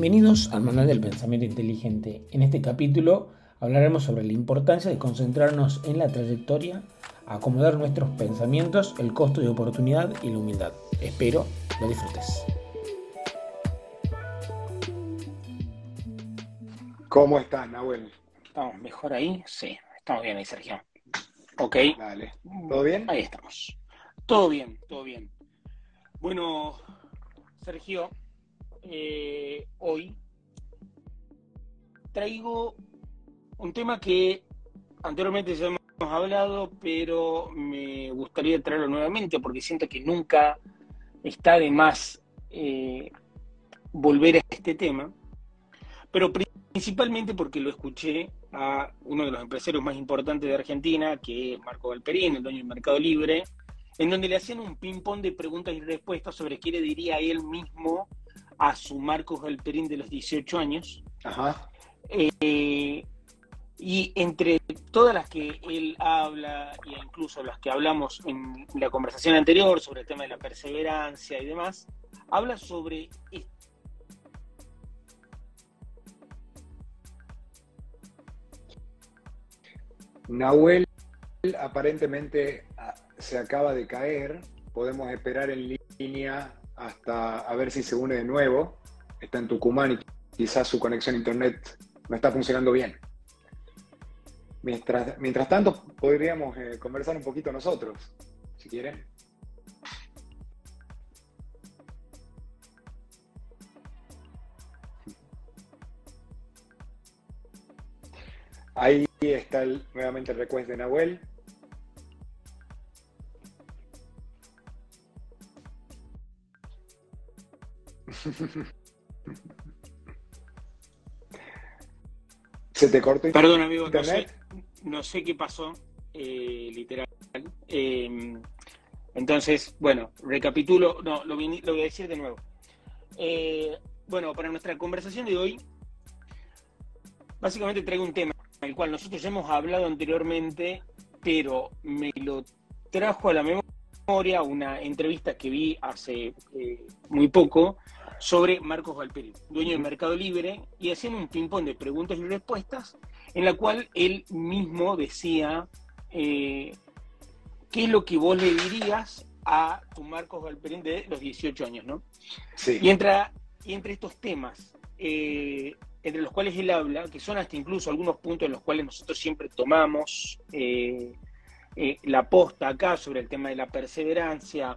Bienvenidos al Manual del Pensamiento Inteligente. En este capítulo hablaremos sobre la importancia de concentrarnos en la trayectoria, acomodar nuestros pensamientos, el costo de oportunidad y la humildad. Espero lo disfrutes. ¿Cómo estás, Nahuel? ¿Estamos mejor ahí? Sí, estamos bien ahí, Sergio. Ok. Dale. ¿Todo bien? Ahí estamos. Todo bien, todo bien. Bueno, Sergio, eh, hoy traigo un tema que anteriormente ya hemos hablado, pero me gustaría traerlo nuevamente porque siento que nunca está de más eh, volver a este tema, pero principalmente porque lo escuché a uno de los empresarios más importantes de Argentina, que es Marco Valperín, el dueño del Mercado Libre, en donde le hacían un ping-pong de preguntas y respuestas sobre qué le diría él mismo a su Marcos Galperín de los 18 años. Ajá. Eh, y entre todas las que él habla, e incluso las que hablamos en la conversación anterior sobre el tema de la perseverancia y demás, habla sobre Nahuel aparentemente ah, se acaba de caer. Podemos esperar en línea hasta a ver si se une de nuevo. Está en Tucumán y quizás su conexión a internet no está funcionando bien. Mientras, mientras tanto, podríamos eh, conversar un poquito nosotros, si quieren. Ahí está nuevamente el request de Nahuel. Se te cortó Perdón, amigo, no sé, qué pasó, eh, literal. Em, entonces, bueno, recapitulo, no, lo, voy a decir de nuevo. Eh, bueno, para nuestra conversación de hoy, básicamente traigo un tema el cual nosotros ya hemos hablado anteriormente, pero me lo trajo a la memoria una entrevista que vi hace eh, muy poco sobre Marcos Valperi, dueño de Mercado Libre, y hacían un ping-pong de preguntas y respuestas, en la cual él mismo decía eh, qué es lo que vos le dirías a tu Marcos Valperín de los 18 años, ¿no? Sí. Y, entra, y entre estos temas, eh, entre los cuales él habla, que son hasta incluso algunos puntos en los cuales nosotros siempre tomamos eh, la posta acá sobre el tema de la perseverancia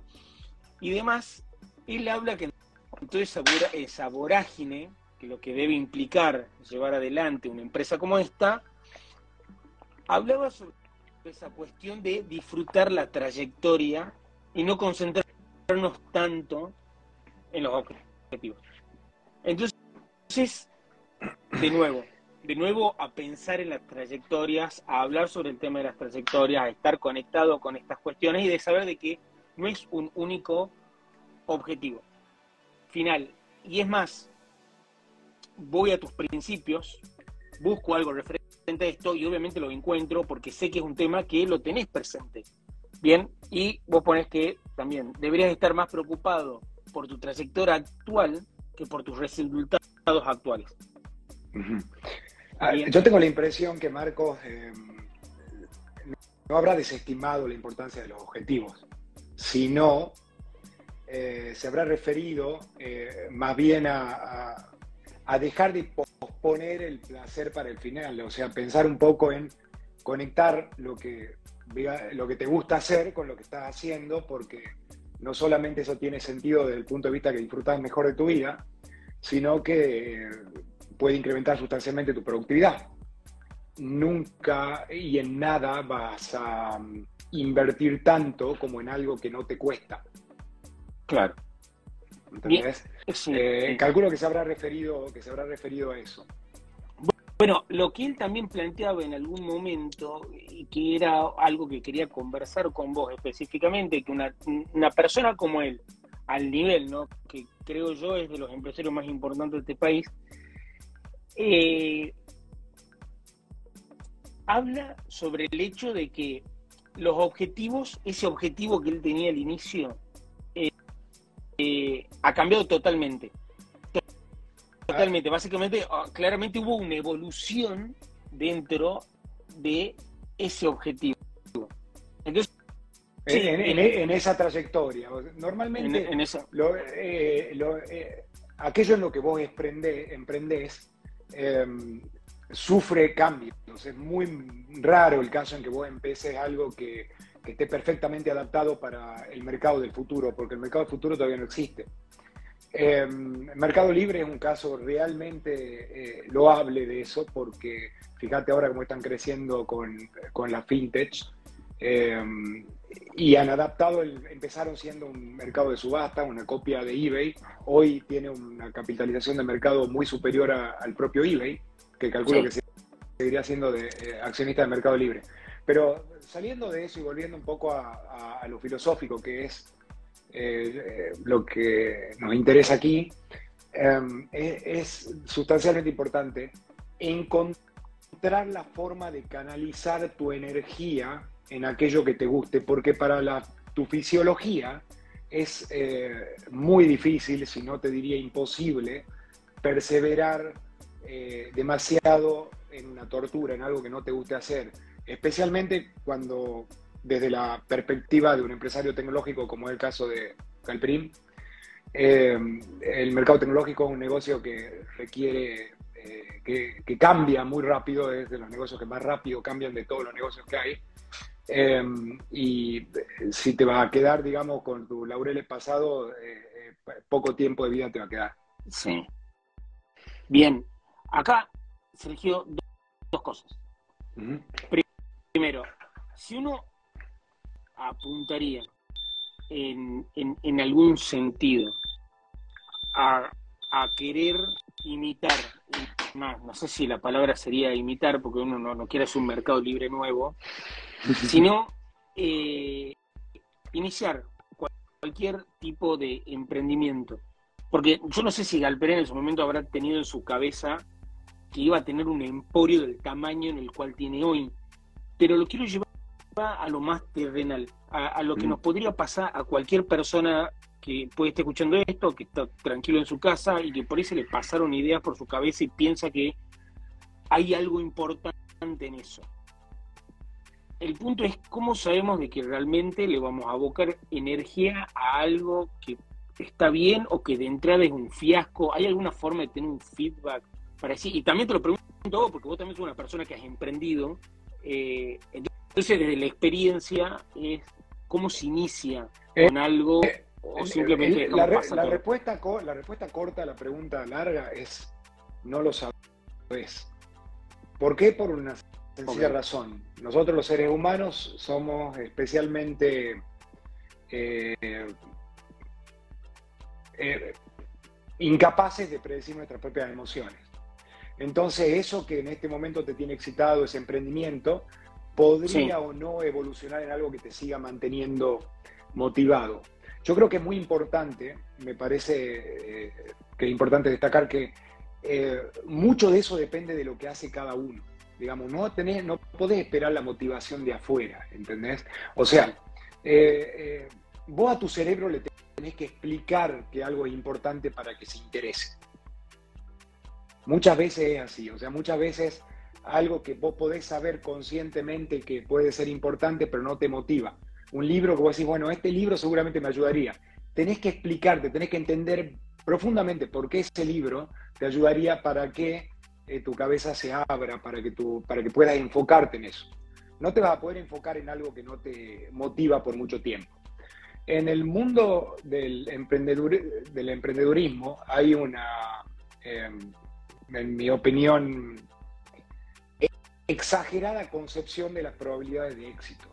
y demás, él habla que toda esa, vorágine, que lo que debe implicar llevar adelante una empresa como esta, hablaba sobre esa cuestión de disfrutar la trayectoria y no concentrarnos tanto en los objetivos. Entonces, de nuevo, de nuevo a pensar en las trayectorias, a hablar sobre el tema de las trayectorias, a estar conectado con estas cuestiones y de saber de que no es un único objetivo final. Y es más, voy a tus principios, busco algo referente a esto y obviamente lo encuentro porque sé que es un tema que lo tenés presente. Bien, y vos pones que también deberías estar más preocupado por tu trayectoria actual que por tus resultados actuales. Ah, yo tengo la impresión que Marcos eh, no habrá desestimado la importancia de los objetivos, sino eh, se habrá referido eh, más bien a, dejar de posponer el placer para el final, o sea, pensar un poco en conectar lo que, lo que te gusta hacer con lo que estás haciendo, porque no solamente eso tiene sentido desde el punto de vista que disfrutas mejor de tu vida, sino que eh, puede incrementar sustancialmente tu productividad. Nunca y en nada vas a mm, invertir tanto como en algo que no te cuesta. Claro. ¿Entendés? Eh, calculo que se habrá referido, que se habrá referido a eso. Bueno, lo que él también planteaba en algún momento, y que era algo que quería conversar con vos específicamente, que una, persona como él, al nivel, ¿no? que creo yo es de los empresarios más importantes de este país, eh, habla sobre el hecho de que los objetivos, ese objetivo que él tenía al inicio, eh, ha cambiado totalmente. Totalmente, básicamente, ah, claramente hubo una evolución dentro de ese objetivo. Entonces, en, esa trayectoria. Normalmente, eh, eh, aquello en lo que vos emprendés em, sufre cambios. Es muy raro el caso en que vos empieces algo que, esté perfectamente adaptado para el mercado del futuro, porque el mercado del futuro todavía no existe. Eh, mercado Libre es un caso realmente eh, loable de eso, porque fíjate ahora cómo están creciendo con, con la fintech em, y han adaptado, empezaron siendo un mercado de subasta, una copia de eBay, hoy tiene una capitalización de mercado muy superior al propio eBay que calculo que seguiría siendo de, eh, accionista de Mercado Libre. Pero saliendo de eso y volviendo un poco a, lo filosófico, que es eh, lo que nos interesa aquí, em, es, sustancialmente importante encontrar la forma de canalizar tu energía en aquello que te guste, porque para tu fisiología es eh, muy difícil, si no te diría imposible, perseverar eh, demasiado en una tortura, en algo que no te guste hacer, especialmente cuando desde la perspectiva de un empresario tecnológico como es el caso de Calprim, eh, el mercado tecnológico es un negocio que requiere, eh, que, cambia muy rápido, es de los negocios que más rápido cambian de todos los negocios que hay. y si te va a quedar, digamos, con tu laureles pasado, poco tiempo de vida te va a quedar. Sí. Bien, Acá, Sergio, dos, dos cosas. Primero, si uno apuntaría en, algún sentido a, querer imitar, no sé si la palabra sería imitar, porque uno no, quiere hacer un mercado libre nuevo, sino eh, iniciar cualquier tipo de emprendimiento. Porque yo no sé si Galperén en su momento habrá tenido en su cabeza que iba a tener un emporio del tamaño en el cual tiene hoy. Pero lo quiero llevar a lo más terrenal, a, lo que mm. nos podría pasar a cualquier persona que puede estar escuchando esto, que está tranquilo en su casa y que por ahí se le pasaron ideas por su cabeza y piensa que hay algo importante en eso. El punto es cómo sabemos de que realmente le vamos a abocar energía a algo que está bien o que de entrada es un fiasco. ¿Hay alguna forma de tener un feedback y también te lo pregunto porque vos también sos una persona que has emprendido. Eh, entonces, desde la experiencia, es cómo se inicia eh, con algo eh, o simplemente la, respuesta, la respuesta corta a la pregunta larga es no lo sabes. ¿Por qué? Por una sencilla razón. Nosotros los seres humanos somos especialmente incapaces de predecir nuestras propias emociones. Entonces, eso que en este momento te tiene excitado, ese emprendimiento, podría o no evolucionar en algo que te siga manteniendo motivado. Yo creo que es muy importante, me parece eh, que es importante destacar que eh, mucho de eso depende de lo que hace cada uno. Digamos, no, tenés, no podés esperar la motivación de afuera, ¿entendés? O sea, eh, vos a tu cerebro le tenés que explicar que algo es importante para que se interese. Muchas veces es así, o sea, muchas veces algo que vos podés saber conscientemente que puede ser importante, pero no te motiva. Un libro que vos decís, bueno, este libro seguramente me ayudaría. Tenés que explicarte, tenés que entender profundamente por qué ese libro te ayudaría para que eh, tu cabeza se abra, para que, tu, para que puedas enfocarte en eso. No te vas a poder enfocar en algo que no te motiva por mucho tiempo. En el mundo del, del emprendedurismo hay una, em, en mi opinión, exagerada concepción de las probabilidades de éxito.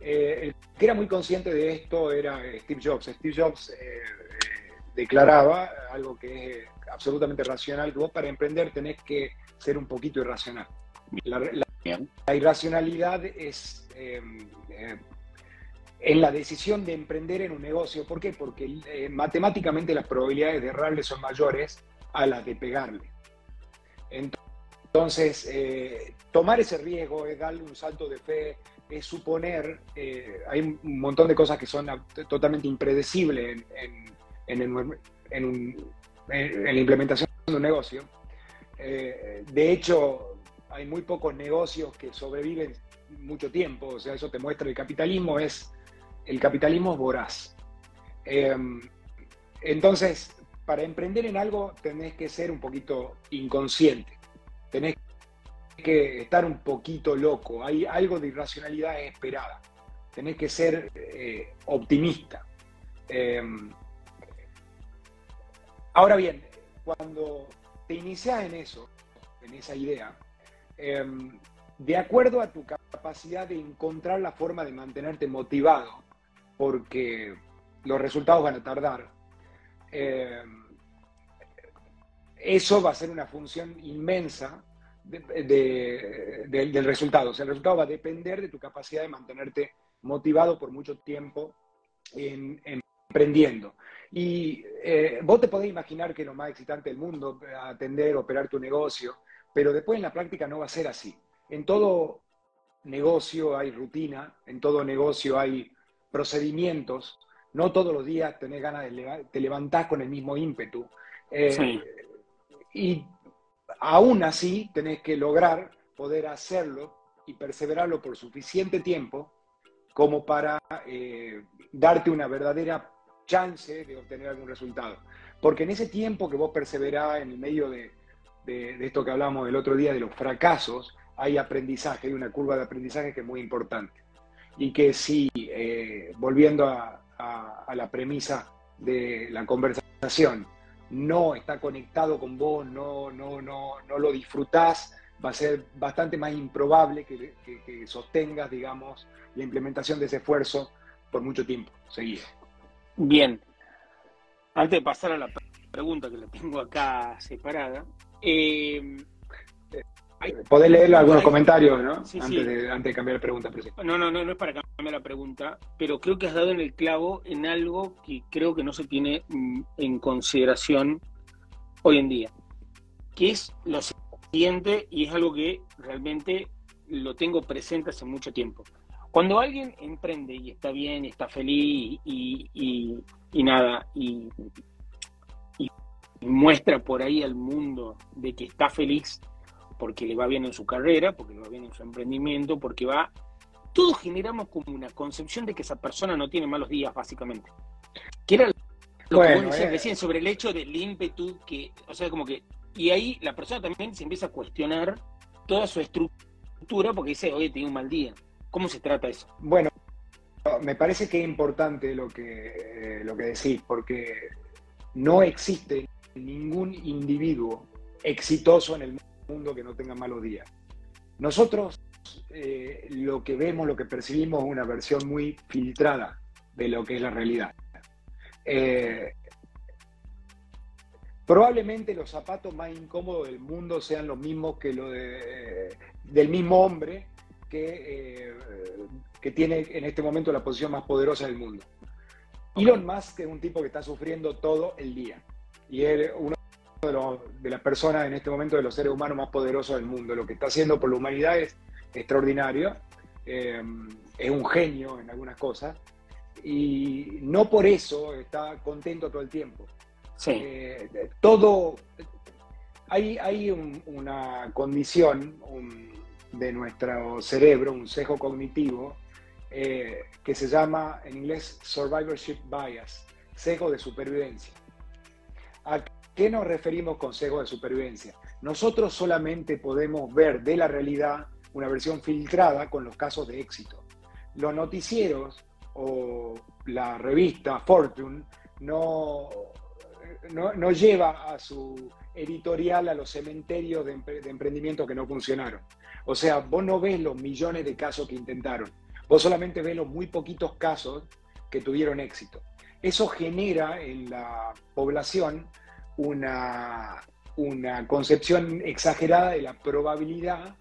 Eh, el que era muy consciente de esto era Steve Jobs. Steve Jobs eh, eh, declaraba algo que es absolutamente racional, que vos para emprender tenés que ser un poquito irracional. La, irracionalidad es en la decisión de emprender en un negocio. ¿Por qué? Porque matemáticamente las probabilidades de errarle son mayores a las de pegarle. Entonces, eh, tomar ese riesgo es darle un salto de fe, es suponer, eh, hay un montón de cosas que son totalmente impredecibles en, la implementación un negocio. Eh, de hecho, hay muy pocos negocios que sobreviven mucho tiempo, o sea, eso te muestra el capitalismo, es el capitalismo es voraz. Entonces, para emprender en algo tenés que ser un poquito inconsciente, tenés que estar un poquito loco, hay algo de irracionalidad esperada, tenés que ser eh, optimista. Em, ahora bien, cuando te inicias en eso, en esa idea, em, de acuerdo a tu capacidad de encontrar la forma de mantenerte motivado, porque los resultados van a tardar, em, eso va a ser una función inmensa del resultado. O sea, el resultado va a depender de tu capacidad de mantenerte motivado por mucho tiempo en, emprendiendo. Y eh, vos te podés imaginar que lo más excitante del mundo, atender, operar tu negocio, pero después en la práctica no va a ser así. En todo negocio hay rutina, en todo negocio hay procedimientos, no todos los días tenés ganas de te levantás con el mismo ímpetu. Eh, y aún así tenés que lograr poder hacerlo y perseverarlo por suficiente tiempo como para eh, darte una verdadera chance de obtener algún resultado. Porque en ese tiempo que vos perseverás en el medio de, esto que hablamos el otro día, de los fracasos, hay aprendizaje, hay una curva de aprendizaje que es muy importante. Y que si, eh, volviendo a, la premisa de la conversación, no está conectado con vos, no, no, no, no lo disfrutás, va a ser bastante más improbable que, que sostengas, digamos, la implementación de ese esfuerzo por mucho tiempo seguido. Bien. Antes de pasar a la pregunta que la tengo acá separada, eh, Podés leer algunos comentarios, ¿no? antes, De, antes, De, cambiar la pregunta. No, no, no, no es para cambiar la pregunta, pero creo que has dado en el clavo en algo que creo que no se tiene mm, en consideración hoy en día, que es lo siguiente y es algo que realmente lo tengo presente hace mucho tiempo. Cuando alguien emprende y está bien, y está feliz y, nada, y, muestra por ahí al mundo de que está feliz porque le va bien en su carrera, porque le va bien en su emprendimiento, porque va... Todos generamos como una concepción de que esa persona no tiene malos días, básicamente. Que era lo que vos decías eh. recién sobre el hecho del ímpetu que, o sea, como que... Y ahí la persona también se empieza a cuestionar toda su estructura porque dice, oye, tengo un mal día. ¿Cómo se trata eso? Bueno, me parece que es importante lo que, lo que decís, porque no existe ningún individuo exitoso en el mundo que no tenga malos días. Nosotros eh, lo que vemos, lo que percibimos es una versión muy filtrada de lo que es la realidad. Eh, probablemente los zapatos más incómodos del mundo sean los mismos que los del mismo hombre que, eh, que tiene en este momento la posición más poderosa del mundo. Elon Musk es un tipo que está sufriendo todo el día y es uno de, las personas en este momento de los seres humanos más poderosos del mundo. Lo que está haciendo por la humanidad es extraordinario, eh, es un genio en algunas cosas y no por eso está contento todo el tiempo. Eh, todo, hay, hay una condición, un, de nuestro cerebro, un sesgo cognitivo, eh, que se llama en inglés survivorship bias, sesgo de supervivencia. ¿A qué nos referimos con sesgo de supervivencia? Nosotros solamente podemos ver de la realidad una versión filtrada con los casos de éxito. Los noticieros o la revista Fortune no, no, lleva a su editorial a los cementerios de, de emprendimientos que no funcionaron. O sea, vos no ves los millones de casos que intentaron, vos solamente ves los muy poquitos casos que tuvieron éxito. Eso genera en la población una, una concepción exagerada de la probabilidad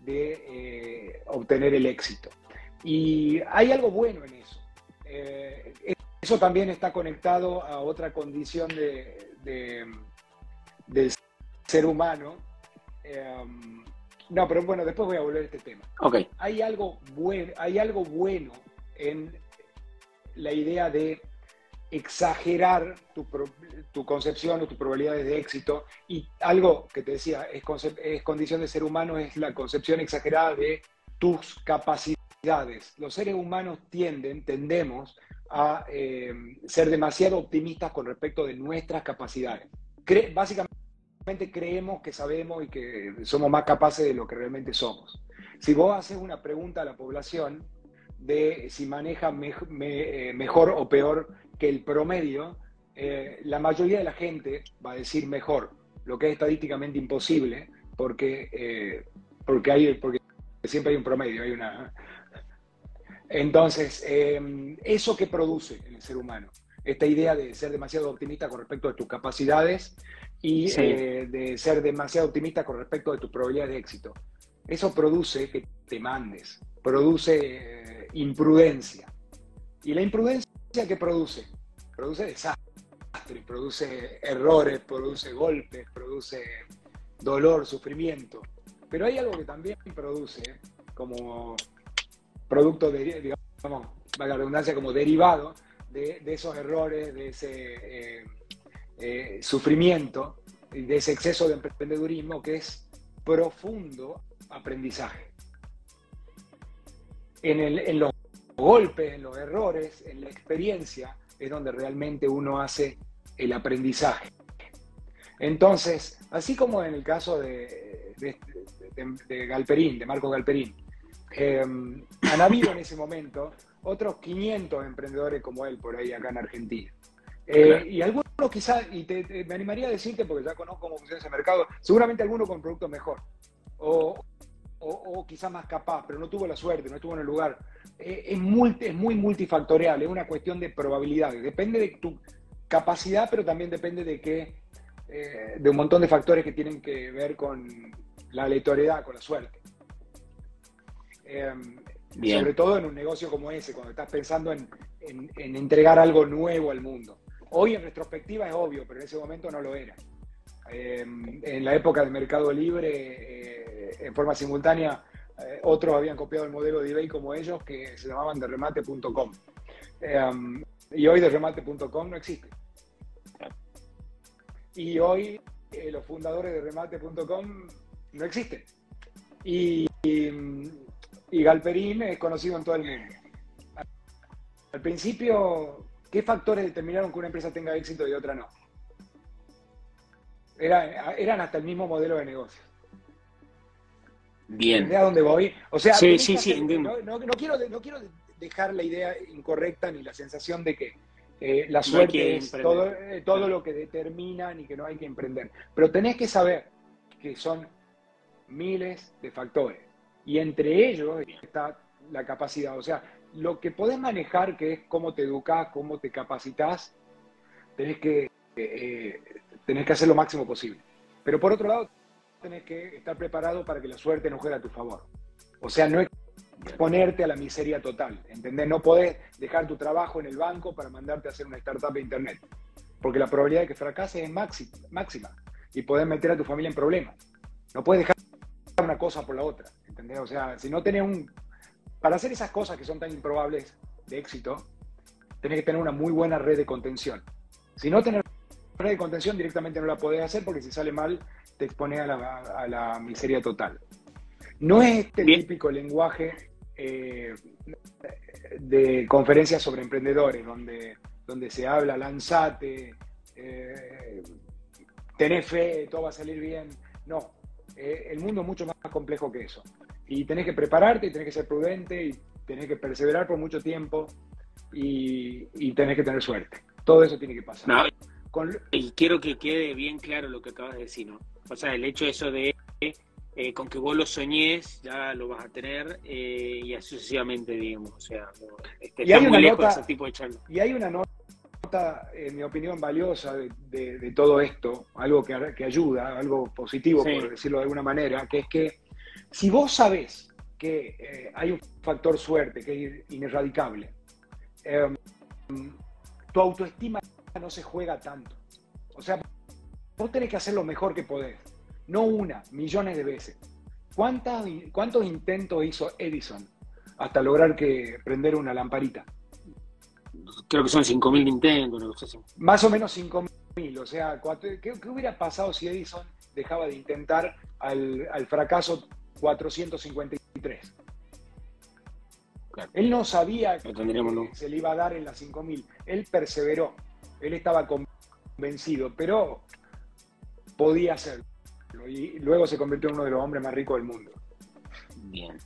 de eh, obtener el éxito. Y hay algo bueno en eso. Eh, eso también está conectado a otra condición de, del ser humano, eh, no, pero bueno, después voy a volver a este tema. Okay. Hay, algo hay algo bueno en la idea de exagerar tu, concepción o tus probabilidades de éxito. Y algo que te decía, es, condición de ser humano, es la concepción exagerada de tus capacidades. Los seres humanos tienden, tendemos a eh, ser demasiado optimistas con respecto de nuestras capacidades. básicamente creemos que sabemos y que somos más capaces de lo que realmente somos. Si vos haces una pregunta a la población de si maneja eh, mejor o peor que el promedio, eh, la mayoría de la gente va a decir mejor, lo que es estadísticamente imposible, porque, porque, hay, porque siempre hay un promedio, hay una, entonces, em, ¿eso que produce en el ser humano? Esta idea de ser demasiado optimista con respecto a tus capacidades y eh, de ser demasiado optimista con respecto a tus probabilidades de éxito. Eso produce que te mandes, produce eh, imprudencia. ¿Y la imprudencia qué produce? Produce desastre, produce errores, produce golpes, produce dolor, sufrimiento. Pero hay algo que también produce, como producto, de, digamos, la redundancia, como derivado de, esos errores, de ese eh, eh, sufrimiento de ese exceso de emprendedurismo que es profundo aprendizaje. En, en los golpes, en los errores, en la experiencia, es donde realmente uno hace el aprendizaje. Entonces, así como en el caso de, de Galperín, de Marco Galperín, Em, han habido en ese momento otros 500 emprendedores como él por ahí acá en Argentina. Eh, y algunos quizás, y me animaría a decirte, porque ya conozco cómo funciona ese mercado, seguramente alguno con producto mejor, o, o, quizás más capaz, pero no tuvo la suerte, no estuvo en el lugar. Eh, es, es muy multifactorial, es una cuestión de probabilidades. Depende de tu capacidad, pero también depende de que, eh, de un montón de factores que tienen que ver con la aleatoriedad, con la suerte. Em, sobre todo en un negocio como ese, cuando estás pensando en, entregar algo nuevo al mundo. Hoy en retrospectiva es obvio, pero en ese momento no lo era. En la época del mercado libre, eh, en forma simultánea, eh, otros habían copiado el modelo de eBay como ellos, que se llamaban derremate.com. Em, y hoy derremate.com no existe. Y hoy eh, los fundadores de remate.com no existen. y Galperín es conocido en todo el mundo. Al principio, ¿qué factores determinaron que una empresa tenga éxito y otra no? Eran hasta el mismo modelo de negocio. Bien. a dónde voy? O sea, sí, sí, sí, no, quiero, no quiero dejar la idea incorrecta ni la sensación de que eh, la suerte es todo, eh, todo lo que determinan y que no hay que emprender. Pero tenés que saber que son miles de factores y entre ellos está la capacidad. O sea, lo que podés manejar, que es cómo te educas, cómo te capacitas, tenés que, eh, tenés que hacer lo máximo posible. Pero por otro lado, tenés que estar preparado para que la suerte no juegue a tu favor. O sea, no exponerte a la miseria total, ¿entendés? No podés dejar tu trabajo en el banco para mandarte a hacer una startup de internet, porque la probabilidad de que fracases es máxima y podés meter a tu familia en problemas. No puedes dejar una cosa por la otra. O sea, si no tenés un... Para hacer esas cosas que son tan improbables de éxito, tenés que tener una muy buena red de contención. Si no tenés red de contención, directamente no la podés hacer porque si sale mal, te expones a la, miseria total. No es este típico lenguaje eh, de conferencias sobre emprendedores, donde, donde se habla, lanzate, eh, tenés fe, todo va a salir bien. No, eh, el mundo es mucho más complejo que eso. Y tenés que prepararte, y tenés que ser prudente, y tenés que perseverar por mucho tiempo, y, y tenés que tener suerte. Todo eso tiene que pasar. Y quiero que quede bien claro lo que acabas de decir, ¿no? O sea, el hecho eso de eh, con que vos lo soñés, ya lo vas a tener, eh, y así sucesivamente, digamos. O sea, este, y, hay una nota, ese tipo de y hay una nota, en mi opinión, valiosa de, todo esto, algo que, que, ayuda, algo positivo, por decirlo de alguna manera, que es que si vos sabés que eh, hay un factor suerte que es inerradicable, em, tu autoestima no se juega tanto. O sea, vos tenés que hacer lo mejor que podés. No una, millones de veces. ¿Cuántas, ¿Cuántos intentos hizo Edison hasta lograr que prender una lamparita? creo que son 5.000 de intento, una cosa así. Más o menos 5.000, o sea, ¿qué, hubiera pasado si Edison dejaba de intentar al, al fracaso 453? Él no sabía que se le iba a dar en las 5.000. Él perseveró. Él estaba convencido, pero podía hacerlo. Y luego se convirtió en uno de los hombres más ricos del mundo. Bien.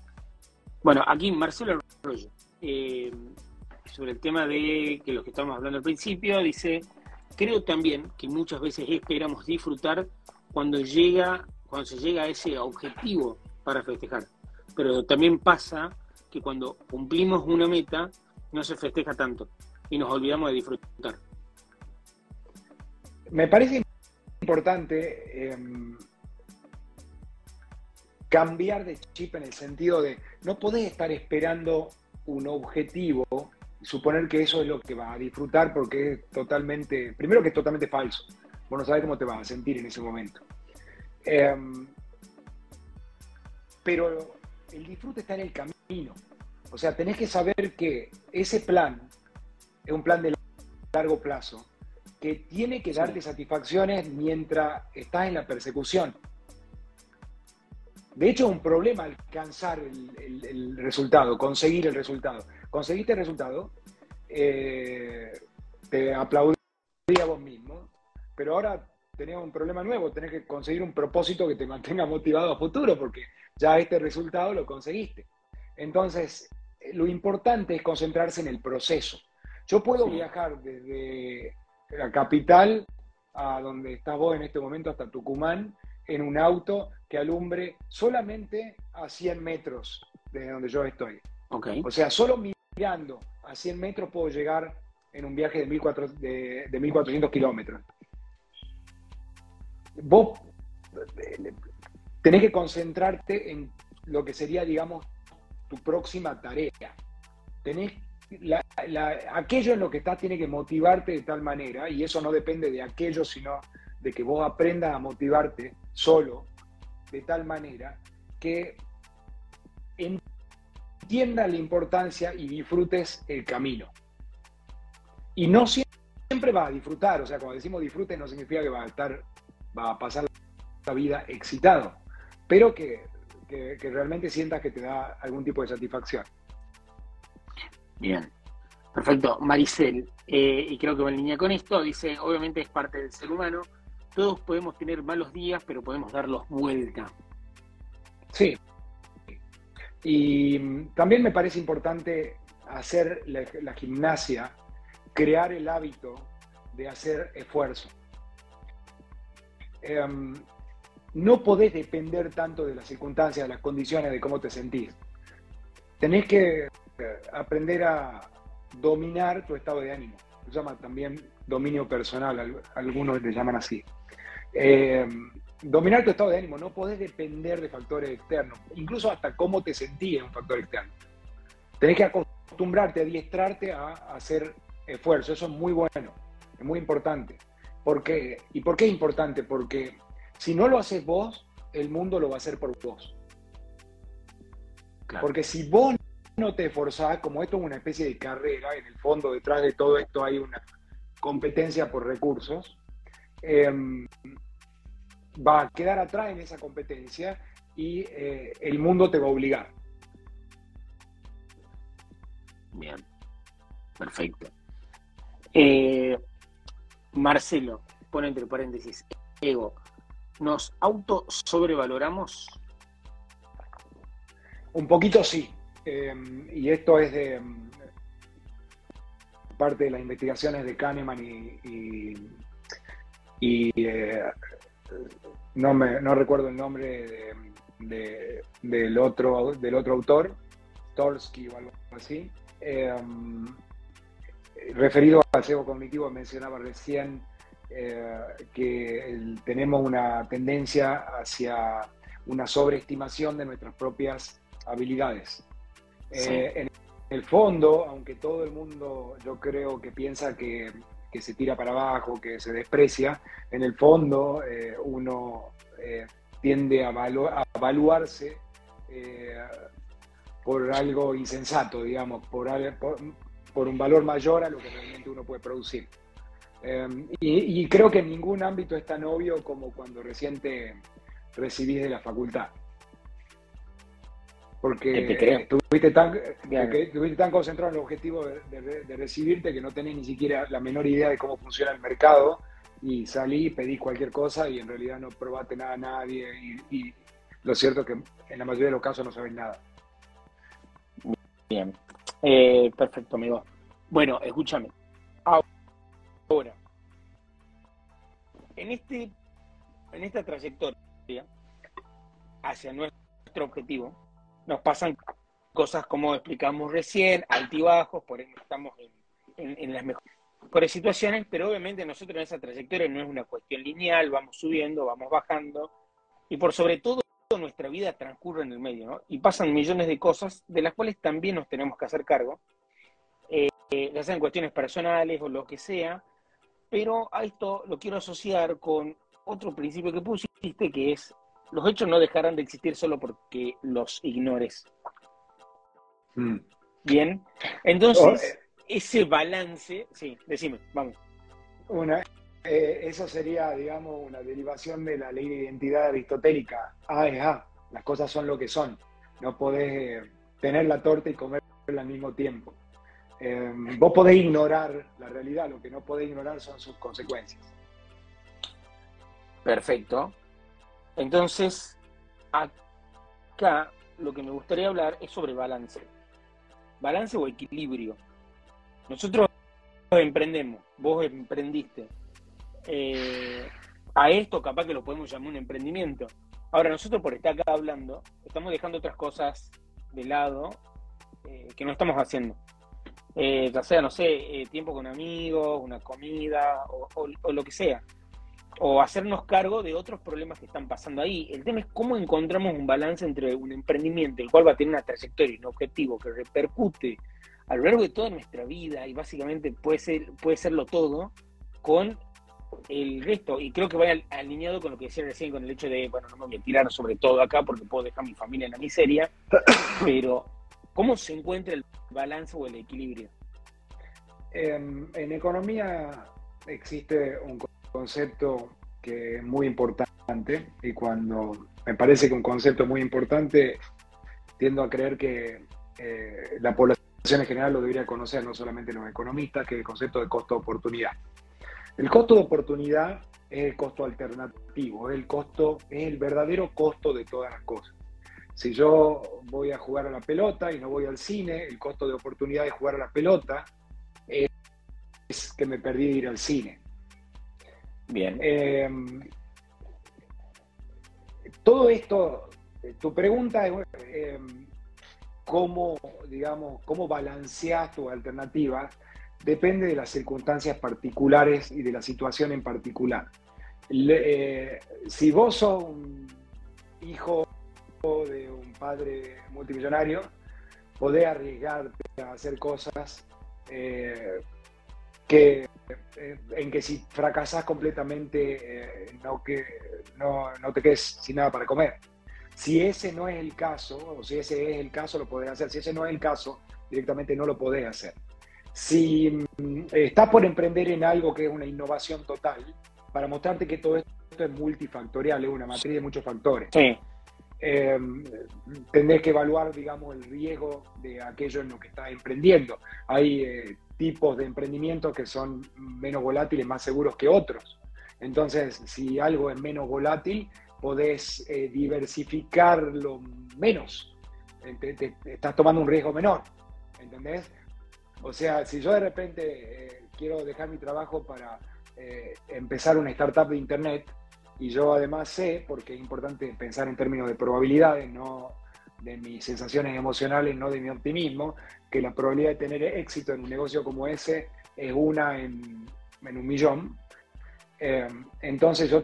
Bueno, aquí Marcelo Arroyo, eh, sobre el tema de que lo que estamos hablando al principio, dice, creo también que muchas veces esperamos disfrutar cuando llega, cuando se llega a ese objetivo para festejar. Pero también pasa que cuando cumplimos una meta no se festeja tanto y nos olvidamos de disfrutar. Me parece importante em, cambiar de chip en el sentido de no podés estar esperando un objetivo y suponer que eso es lo que va a disfrutar porque es totalmente, primero que es totalmente falso. Vos no sabés cómo te vas a sentir en ese momento. Em, pero el disfrute está en el camino. O sea, tenés que saber que ese plan es un plan de largo plazo, que tiene que darte satisfacciones mientras estás en la persecución. De hecho, es un problema alcanzar el, resultado, conseguir el resultado. Conseguiste el resultado, eh, te aplaudí a vos mismo, pero ahora tenés un problema nuevo, tenés que conseguir un propósito que te mantenga motivado a futuro, porque ya este resultado lo conseguiste. Entonces, lo importante es concentrarse en el proceso. Yo puedo viajar desde la capital a donde estás vos en este momento, hasta Tucumán, en un auto que alumbre solamente a 100 metros de donde yo estoy. Okay. O sea, solo mirando a 100 metros puedo llegar en un viaje de, 1400, de, de 1400 kilómetros. Vos tenés que concentrarte en lo que sería, digamos, tu próxima tarea. Tenés aquello en lo que estás tiene que motivarte de tal manera, y eso no depende de aquello, sino de que vos aprendas a motivarte solo, de tal manera que entiendas la importancia y disfrutes el camino. Y no siempre vas a disfrutar, o sea, cuando decimos disfrute no significa que vas a estar, va a pasar la vida excitado, pero que que, realmente sientas que te da algún tipo de satisfacción. Bien, perfecto. Maricel, eh, y creo que va en línea con esto, dice, obviamente es parte del ser humano, todos podemos tener malos días, pero podemos darlos vuelta. Sí. Y también me parece importante hacer la, gimnasia, crear el hábito de hacer esfuerzo. Em, no podés depender tanto de las circunstancias, de las condiciones, de cómo te sentís. Tenés que aprender a dominar tu estado de ánimo. Se llama también dominio personal, algunos le llaman así. Eh, dominar tu estado de ánimo, no podés depender de factores externos, incluso hasta cómo te sentís es un factor externo. Tenés que acostumbrarte, adiestrarte a, a hacer esfuerzo, eso es muy bueno, es muy importante. ¿Por qué? ¿Y por qué es importante? Porque si no lo haces vos, el mundo lo va a hacer por vos. Porque si vos no te esforzás, como esto es una especie de carrera, en el fondo detrás de todo esto hay una competencia por recursos, em, va a quedar atrás en esa competencia y eh, el mundo te va a obligar. Bien, perfecto. Eh, Marcelo, pone entre paréntesis, ego, ¿Nos auto sobrevaloramos? Un poquito sí. Em, y esto es de em, parte de las investigaciones de Kahneman y, eh, no, me, no recuerdo el nombre del, otro, del otro autor, Torsky o algo así. Em, referido al sesgo cognitivo, mencionaba recién eh, que tenemos una tendencia hacia una sobreestimación de nuestras propias habilidades. Eh, en el fondo, aunque todo el mundo yo creo que piensa que, se tira para abajo, que se desprecia, en el fondo eh, uno tiende a, a evaluarse por algo insensato, digamos, por, un valor mayor a lo que realmente uno puede producir. Y, creo que en ningún ámbito es tan obvio como cuando recién te recibís de la facultad. Porque estuviste tan, tan concentrado en el objetivo de, recibirte que no tenés ni siquiera la menor idea de cómo funciona el mercado y salí, pedís cualquier cosa y en realidad no probaste nada a nadie y, lo cierto es que en la mayoría de los casos no sabes nada. Bien, eh, perfecto amigo. Bueno, escúchame. Ahora, en, este, en esta trayectoria hacia nuestro objetivo, nos pasan cosas como explicamos recién, altibajos, por eso estamos en, las mejores situaciones, pero obviamente nosotros en esa trayectoria no es una cuestión lineal, vamos subiendo, vamos bajando, y por sobre todo nuestra vida transcurre en el medio, ¿no? Y pasan millones de cosas de las cuales también nos tenemos que hacer cargo, eh, ya sean cuestiones personales o lo que sea, pero a esto lo quiero asociar con otro principio que pusiste, que es los hechos no dejarán de existir solo porque los ignores. Mm. Bien, entonces oh, eh. ese balance, sí, decime, vamos. Una, eh, eso sería, digamos, una derivación de la ley de identidad aristotélica. A es A, las cosas son lo que son. No podés eh, tener la torta y comerla al mismo tiempo. Em, vos podés ignorar la realidad, lo que no podés ignorar son sus consecuencias. Perfecto. Entonces, acá lo que me gustaría hablar es sobre balance. Balance o equilibrio. Nosotros emprendemos, vos emprendiste. Eh, a esto capaz que lo podemos llamar un emprendimiento. Ahora, nosotros por estar acá hablando, estamos dejando otras cosas de lado eh, que no estamos haciendo eh, ya sea, no sé, eh, tiempo con amigos, una comida o, lo que sea, o hacernos cargo de otros problemas que están pasando ahí. El tema es cómo encontramos un balance entre un emprendimiento, el cual va a tener una trayectoria y un objetivo que repercute a lo largo de toda nuestra vida y básicamente puede, ser, puede serlo todo, con el resto, y creo que va alineado con lo que decía recién, con el hecho de, bueno, no me voy a tirar sobre todo acá porque puedo dejar a mi familia en la miseria, pero ¿cómo se encuentra el balance o el equilibrio? En, economía existe un concepto que es muy importante y cuando me parece que un concepto muy importante tiendo a creer que eh, la población en general lo debería conocer, no solamente los economistas, que es el concepto de costo de oportunidad. El costo de oportunidad es el costo alternativo, es el costo, es el verdadero costo de todas las cosas. Si yo voy a jugar a la pelota y no voy al cine, el costo de oportunidad de jugar a la pelota es que me perdí de ir al cine. Bien. Em, todo esto, tu pregunta es em, cómo, digamos, cómo balanceas tu alternativa, depende de las circunstancias particulares y de la situación en particular. Eh, si vos sos un hijo de un padre multimillonario, poder arriesgarte a hacer cosas eh, que, eh, en que si fracasas completamente eh, no, que, no, no, te quedes sin nada para comer. Si ese no es el caso, o si ese es el caso, lo podés hacer. Si ese no es el caso, directamente no lo podés hacer. Si mm, estás por emprender en algo que es una innovación total, para mostrarte que todo esto es multifactorial, es una matriz de muchos factores. Sí eh, tenés que evaluar, digamos, el riesgo de aquello en lo que estás emprendiendo. Hay eh, tipos de emprendimientos que son menos volátiles, más seguros que otros. Entonces, si algo es menos volátil, podés eh, diversificarlo menos. Te, estás tomando un riesgo menor. ¿Entendés? O sea, si yo de repente eh, quiero dejar mi trabajo para empezar una startup de Internet, y yo además sé, porque es importante pensar en términos de probabilidades, no de mis sensaciones emocionales, no de mi optimismo, que la probabilidad de tener éxito en un negocio como ese es una en, un millón. Eh, entonces yo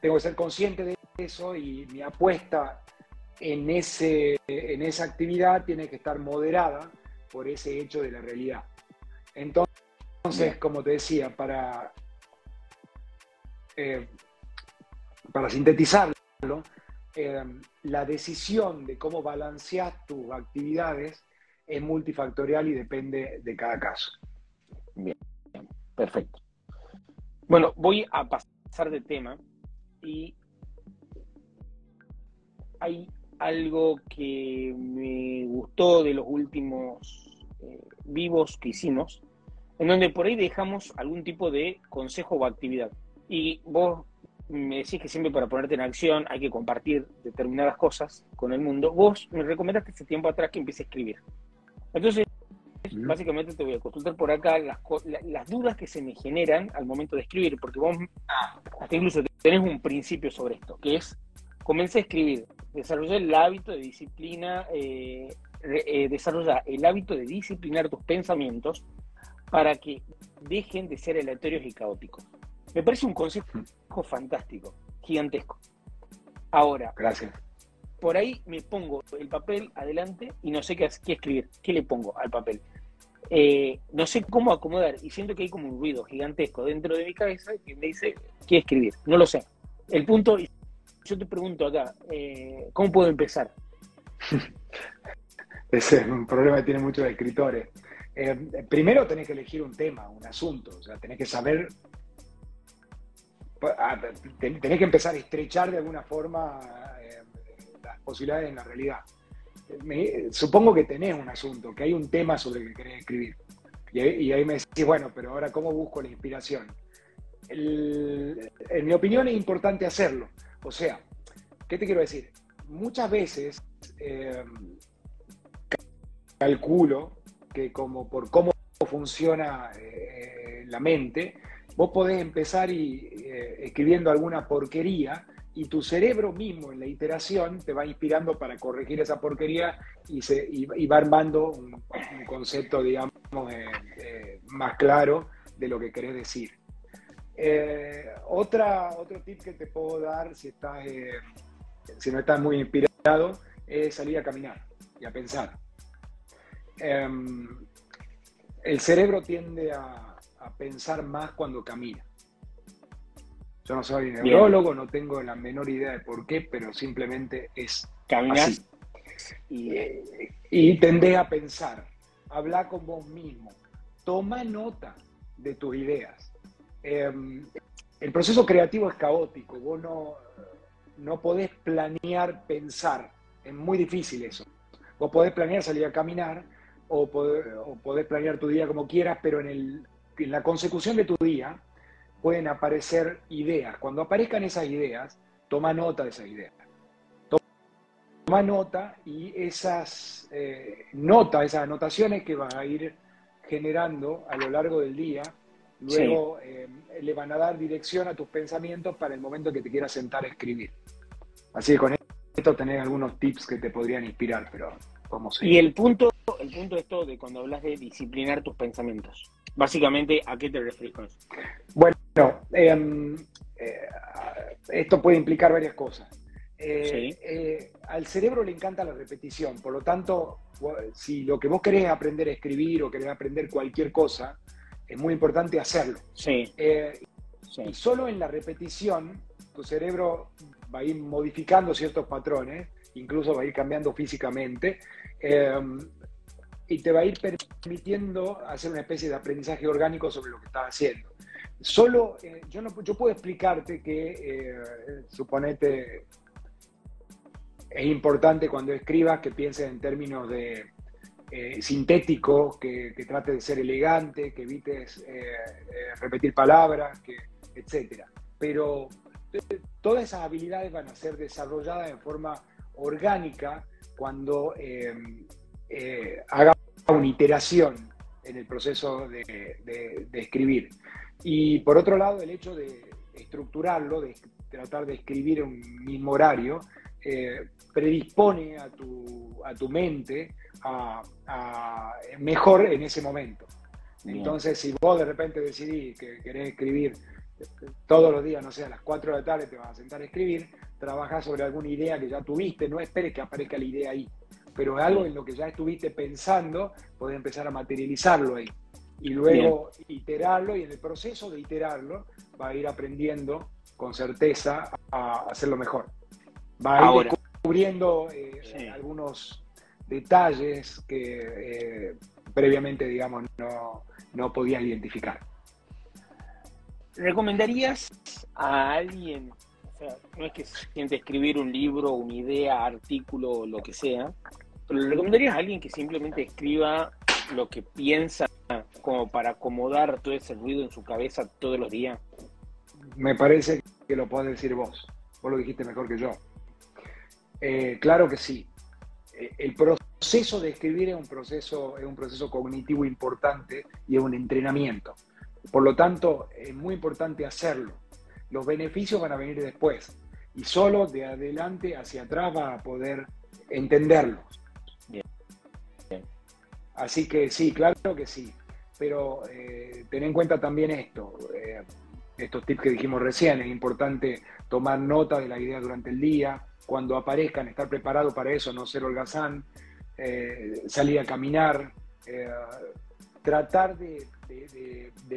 tengo que ser consciente de eso y mi apuesta en, ese, en esa actividad tiene que estar moderada por ese hecho de la realidad. Entonces, como te decía, para eh, para sintetizarlo, eh, la decisión de cómo balancear tus actividades es multifactorial y depende de cada caso. Bien, perfecto. Bueno, voy a pasar de tema y hay algo que me gustó de los últimos eh, vivos que hicimos, en donde por ahí dejamos algún tipo de consejo o actividad. Y vos me decís que siempre para ponerte en acción hay que compartir determinadas cosas con el mundo. Vos me recomendaste hace tiempo atrás que empiece a escribir. Entonces, básicamente te voy a consultar por acá las, las, dudas que se me generan al momento de escribir, porque vos hasta incluso tenés un principio sobre esto, que es comencé a escribir, desarrollar el hábito de disciplina, eh, eh, desarrollar el hábito de disciplinar tus pensamientos para que dejen de ser aleatorios y caóticos. Me parece un consejo fantástico, gigantesco. Ahora, gracias. Por ahí me pongo el papel adelante y no sé qué, qué escribir. ¿Qué le pongo al papel? Eh, no sé cómo acomodar y siento que hay como un ruido gigantesco dentro de mi cabeza que me dice qué escribir. No lo sé. El punto, yo te pregunto acá, eh, ¿cómo puedo empezar? Ese es un problema que tienen muchos escritores. Eh, primero tenés que elegir un tema, un asunto, o sea, tenés que saber, tenés que empezar a estrechar de alguna forma eh, las posibilidades en la realidad. supongo que tenés un asunto, que hay un tema sobre el que querés escribir. Y, ahí me decís, bueno, pero ahora, ¿cómo busco la inspiración? en mi opinión es importante hacerlo. O sea, ¿qué te quiero decir? Muchas veces eh, calculo que como por cómo funciona eh, la mente, vos podés empezar y, eh, escribiendo alguna porquería y tu cerebro mismo en la iteración te va inspirando para corregir esa porquería y, se, va armando un, concepto, digamos, más claro de lo que querés decir. Eh, otra, otro tip que te puedo dar si, estás, eh, si no estás muy inspirado es salir a caminar y a pensar. Em, el cerebro tiende a, pensar más cuando camina. Yo no soy neurólogo, no tengo la menor idea de por qué, pero simplemente es caminar Y, y tendés a pensar, habla con vos mismo, toma nota de tus ideas Em, el proceso creativo es caótico, vos no, no podés planear pensar, es muy difícil eso. Vos podés planear salir a caminar o, podés planear tu día como quieras, pero en, el, en la consecución de tu día pueden aparecer ideas. Cuando aparezcan esas ideas, toma nota de esas ideas. Toma nota y esas eh, notas, esas anotaciones que vas a ir generando a lo largo del día, Luego eh, le van a dar dirección a tus pensamientos para el momento que te quieras sentar a escribir. Así que con esto tenés algunos tips que te podrían inspirar, pero ¿cómo se Y el punto, el punto de esto de cuando hablas de disciplinar tus pensamientos. Básicamente, ¿a qué te refieres con eso? Bueno, em, eh, esto puede implicar varias cosas. Eh, al cerebro le encanta la repetición, por lo tanto, si lo que vos querés aprender a escribir o querés aprender cualquier cosa, es muy importante hacerlo. Eh, sí. Y solo en la repetición, tu cerebro va a ir modificando ciertos patrones, incluso va a ir cambiando físicamente, eh, y te va a ir permitiendo hacer una especie de aprendizaje orgánico sobre lo que estás haciendo. Solo, eh, yo, no, yo puedo explicarte que, suponete, es importante cuando escribas que pienses en términos de eh, sintético, que, trate de ser elegante, que evites eh, eh, repetir palabras, que, etc. Pero todas esas habilidades van a ser desarrolladas en forma orgánica cuando haga una iteración en el proceso de, escribir. Y por otro lado, el hecho de estructurarlo, de tratar de escribir en un mismo horario, predispone a tu, a tu mente a, mejor en ese momento. Entonces, si vos de repente decidís que querés escribir todos los días, no sé, a las 4 de la tarde te vas a sentar a escribir, trabajás sobre alguna idea que ya tuviste, no esperes que aparezca la idea ahí, pero algo en lo que ya estuviste pensando, podés empezar a materializarlo ahí. Y luego iterarlo, y en el proceso de iterarlo va a ir aprendiendo con certeza a hacerlo mejor. Va a ir descubriendo eh, algunos detalles que eh, previamente, digamos, no, no podía identificar. ¿Recomendarías a alguien, o sea, no es que se siente escribir un libro, una idea, artículo, lo que sea, pero ¿le recomendarías a alguien que simplemente escriba lo que piensa como para acomodar todo ese ruido en su cabeza todos los días? Me parece que lo podés decir vos. Vos lo dijiste mejor que yo. Eh, claro que sí. Eh, el proceso de escribir es un proceso, es un proceso cognitivo importante y es un entrenamiento. Por lo tanto, es muy importante hacerlo. Los beneficios van a venir después y solo de adelante hacia atrás va a poder entenderlos. Así que sí, claro que sí. Pero eh, ten en cuenta también esto, eh, estos tips que dijimos recién, es importante tomar nota de la idea durante el día, cuando aparezcan, estar preparado para eso, no ser holgazán, eh, salir a caminar, tratar de,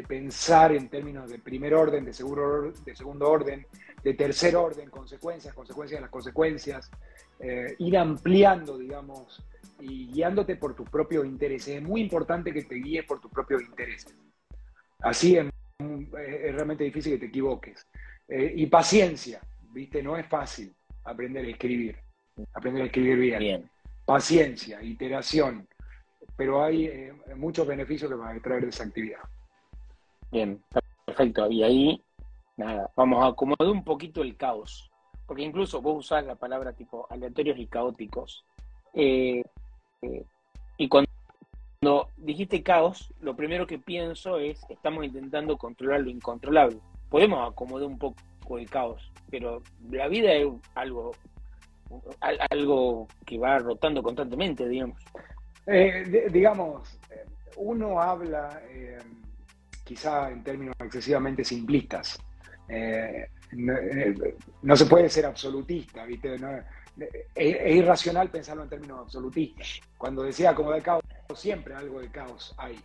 pensar en términos de primer orden, de, de segundo orden, de tercer orden, consecuencias, consecuencias de las consecuencias, ir ampliando, digamos, y guiándote por tus propios intereses. Es muy importante que te guíes por tus propios intereses. Así es, realmente difícil que te equivoques. Eh, y paciencia, ¿viste? No es fácil aprender a escribir, aprender a escribir bien. Paciencia, iteración, pero hay eh, muchos beneficios que van a traer de esa actividad. Bien, perfecto. Y ahí, nada, vamos a acomodar un poquito el caos, porque incluso vos usás la palabra tipo aleatorios y caóticos. Eh, y cuando, dijiste caos, lo primero que pienso es, estamos intentando controlar lo incontrolable. Podemos acomodar un poco el caos, pero la vida es algo, algo que va rotando constantemente, digamos. Eh, digamos, uno habla eh, quizá en términos excesivamente simplistas. Eh, no, se puede ser absolutista, ¿viste? es, irracional pensarlo en términos absolutistas. Cuando decía como de caos, siempre algo de caos hay.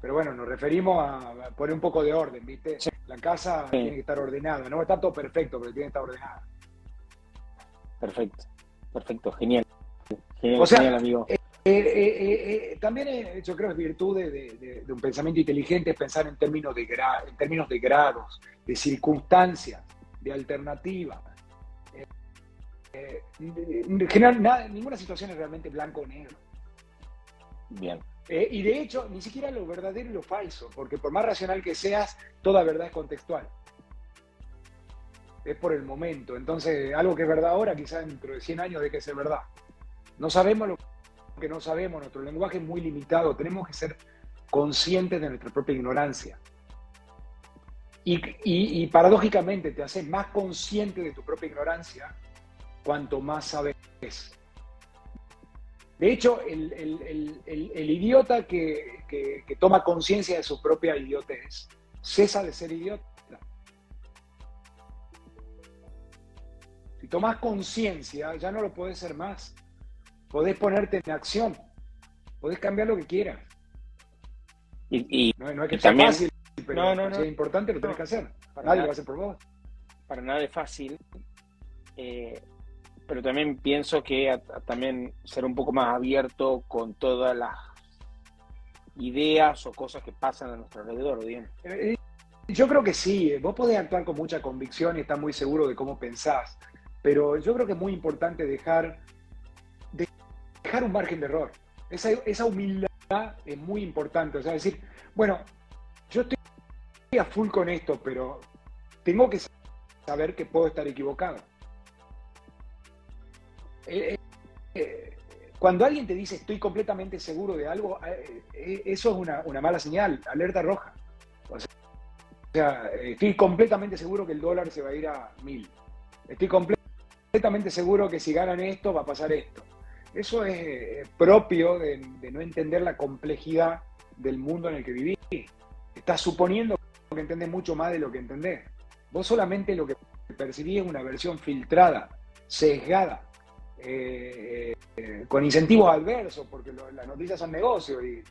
Pero bueno, nos referimos a poner un poco de orden, ¿viste? La casa tiene que estar ordenada. No está todo perfecto, pero tiene que estar ordenada. Perfecto, perfecto, genial. Genial, o sea, amigo. Eh, eh, eh, también yo creo que es virtud de, un pensamiento inteligente es pensar en términos de, en términos de grados, de circunstancias, de alternativas. En general, ninguna situación es realmente blanco o negro. Bien. Eh, y de hecho, ni siquiera lo verdadero y lo falso, porque por más racional que seas, toda verdad es contextual. Es por el momento. Entonces, algo que es verdad ahora, quizás dentro de 100 años de ser verdad. No sabemos lo que no sabemos, nuestro lenguaje es muy limitado, tenemos que ser conscientes de nuestra propia ignorancia. Y, paradójicamente te haces más consciente de tu propia ignorancia cuanto más sabes. De hecho, el, idiota que, toma conciencia de su propia idiotez cesa de ser idiota. Si tomas conciencia, ya no lo puedes ser más. Podés ponerte en acción. Podés cambiar lo que quieras. Y, no, es que sea fácil, pero no, es importante, lo tenés que hacer. Nadie lo va a hacer por vos. Para nada es fácil. Eh, pero también pienso que también ser un poco más abierto con todas las ideas o cosas que pasan a nuestro alrededor, bien. Eh, yo creo que sí, vos podés actuar con mucha convicción y estar muy seguro de cómo pensás, pero yo creo que es muy importante dejar, dejar un margen de error. Esa, esa humildad es muy importante, o sea, decir, bueno, yo estoy a full con esto, pero tengo que saber que puedo estar equivocado. Eh, eh, eh, cuando alguien te dice estoy completamente seguro de algo, eso es una, mala señal, alerta roja. O sea, estoy completamente seguro que el dólar se va a ir a mil. Estoy completamente seguro que si ganan esto va a pasar esto. Eso es propio de, no entender la complejidad del mundo en el que vivís. Estás suponiendo que entendés mucho más de lo que entendés. Vos solamente lo que percibís es una versión filtrada, sesgada, eh, eh, con incentivos adversos, porque las noticias son negocios y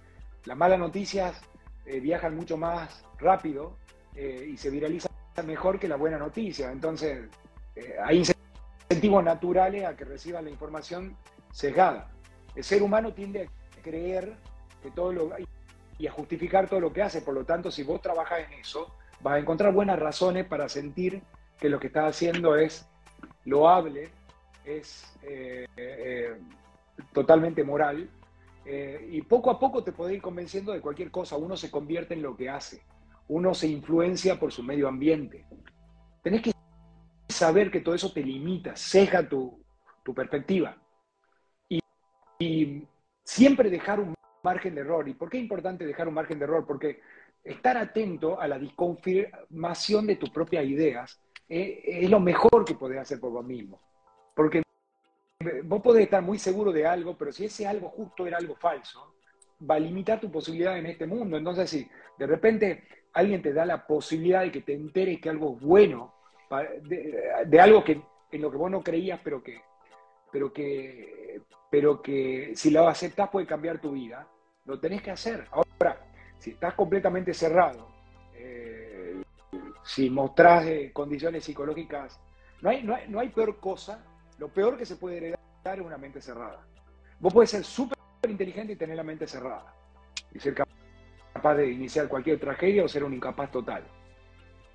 las malas noticias eh, viajan mucho más rápido y se viralizan mejor que la buena noticia. Entonces, hay incentivos naturales a que reciban la información sesgada. El ser humano tiende a creer que todo lo y a justificar todo lo que hace. Por lo tanto, si vos trabajas en eso, vas a encontrar buenas razones para sentir que lo que estás haciendo es loable, es eh, eh, totalmente moral. Eh, y poco a poco te podés ir convenciendo de cualquier cosa. Uno se convierte en lo que hace. Uno se influencia por su medio ambiente. Tenés que saber que todo eso te limita, ceja tu, perspectiva. Y, siempre dejar un margen de error. ¿Y por qué es importante dejar un margen de error? Porque estar atento a la disconfirmación de tus propias ideas eh, es lo mejor que podés hacer por vos mismo. Porque vos podés estar muy seguro de algo, pero si ese algo justo era algo falso, va a limitar tu posibilidad en este mundo. Entonces, si de repente alguien te da la posibilidad de que te enteres que algo es bueno, de, algo que en lo que vos no creías, pero que, pero que, pero que si lo aceptás puede cambiar tu vida, lo tenés que hacer. Ahora, si estás completamente cerrado, eh, si mostrás eh, condiciones psicológicas, no hay, no, hay, peor cosa, lo peor que se puede heredar es una mente cerrada. Vos puedes ser súper inteligente y tener la mente cerrada, y ser capaz de iniciar cualquier tragedia o ser un incapaz total.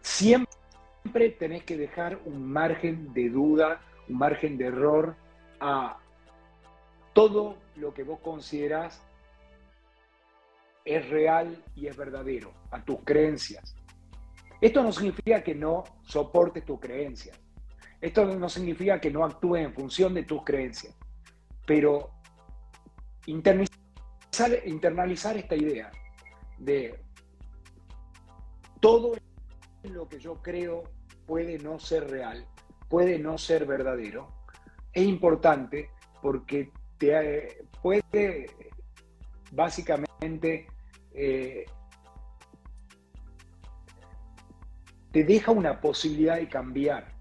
Siempre tenés que dejar un margen de duda, un margen de error a todo lo que vos considerás es real y es verdadero, a tus creencias. Esto no significa que no soportes tus creencias. Esto no significa que no actúes en función de tus creencias. Pero internalizar, internalizar esta idea de todo lo que yo creo puede no ser real, puede no ser verdadero, es importante porque te eh, puede básicamente eh, te deja una posibilidad de cambiar.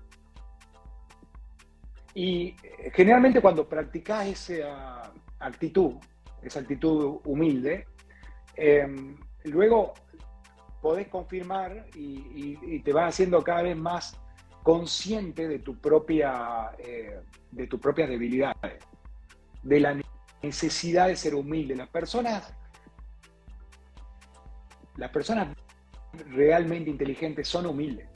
Y eh, generalmente cuando practicas esa actitud, esa actitud humilde, em, luego podés confirmar y, te vas haciendo cada vez más consciente de tu propia, eh, de tus propias debilidades, de la necesidad de ser humilde. Las personas las personas realmente inteligentes son humildes.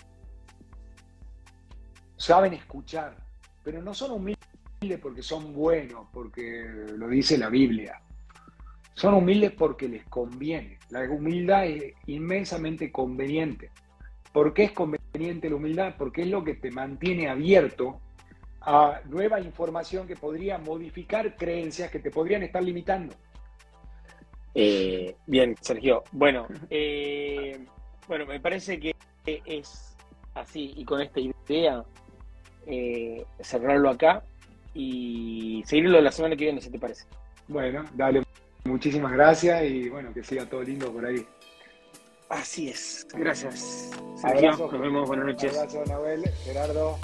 Saben escuchar, pero no son humildes porque son buenos, porque lo dice la Biblia. Son humildes porque les conviene. La humildad es inmensamente conveniente. ¿Por qué es conveniente la humildad? Porque es lo que te mantiene abierto a nueva información que podría modificar creencias que te podrían estar limitando. Eh, bien, Sergio. Bueno, eh, bueno, me parece que es así y con esta idea eh, cerrarlo acá y seguirlo la semana que viene, si te parece. Bueno, dale, muchísimas gracias y bueno, que siga todo lindo por ahí. Así es, gracias. Sergio, nos vemos, buenas noches. Abrazo, Nahuel, Gerardo.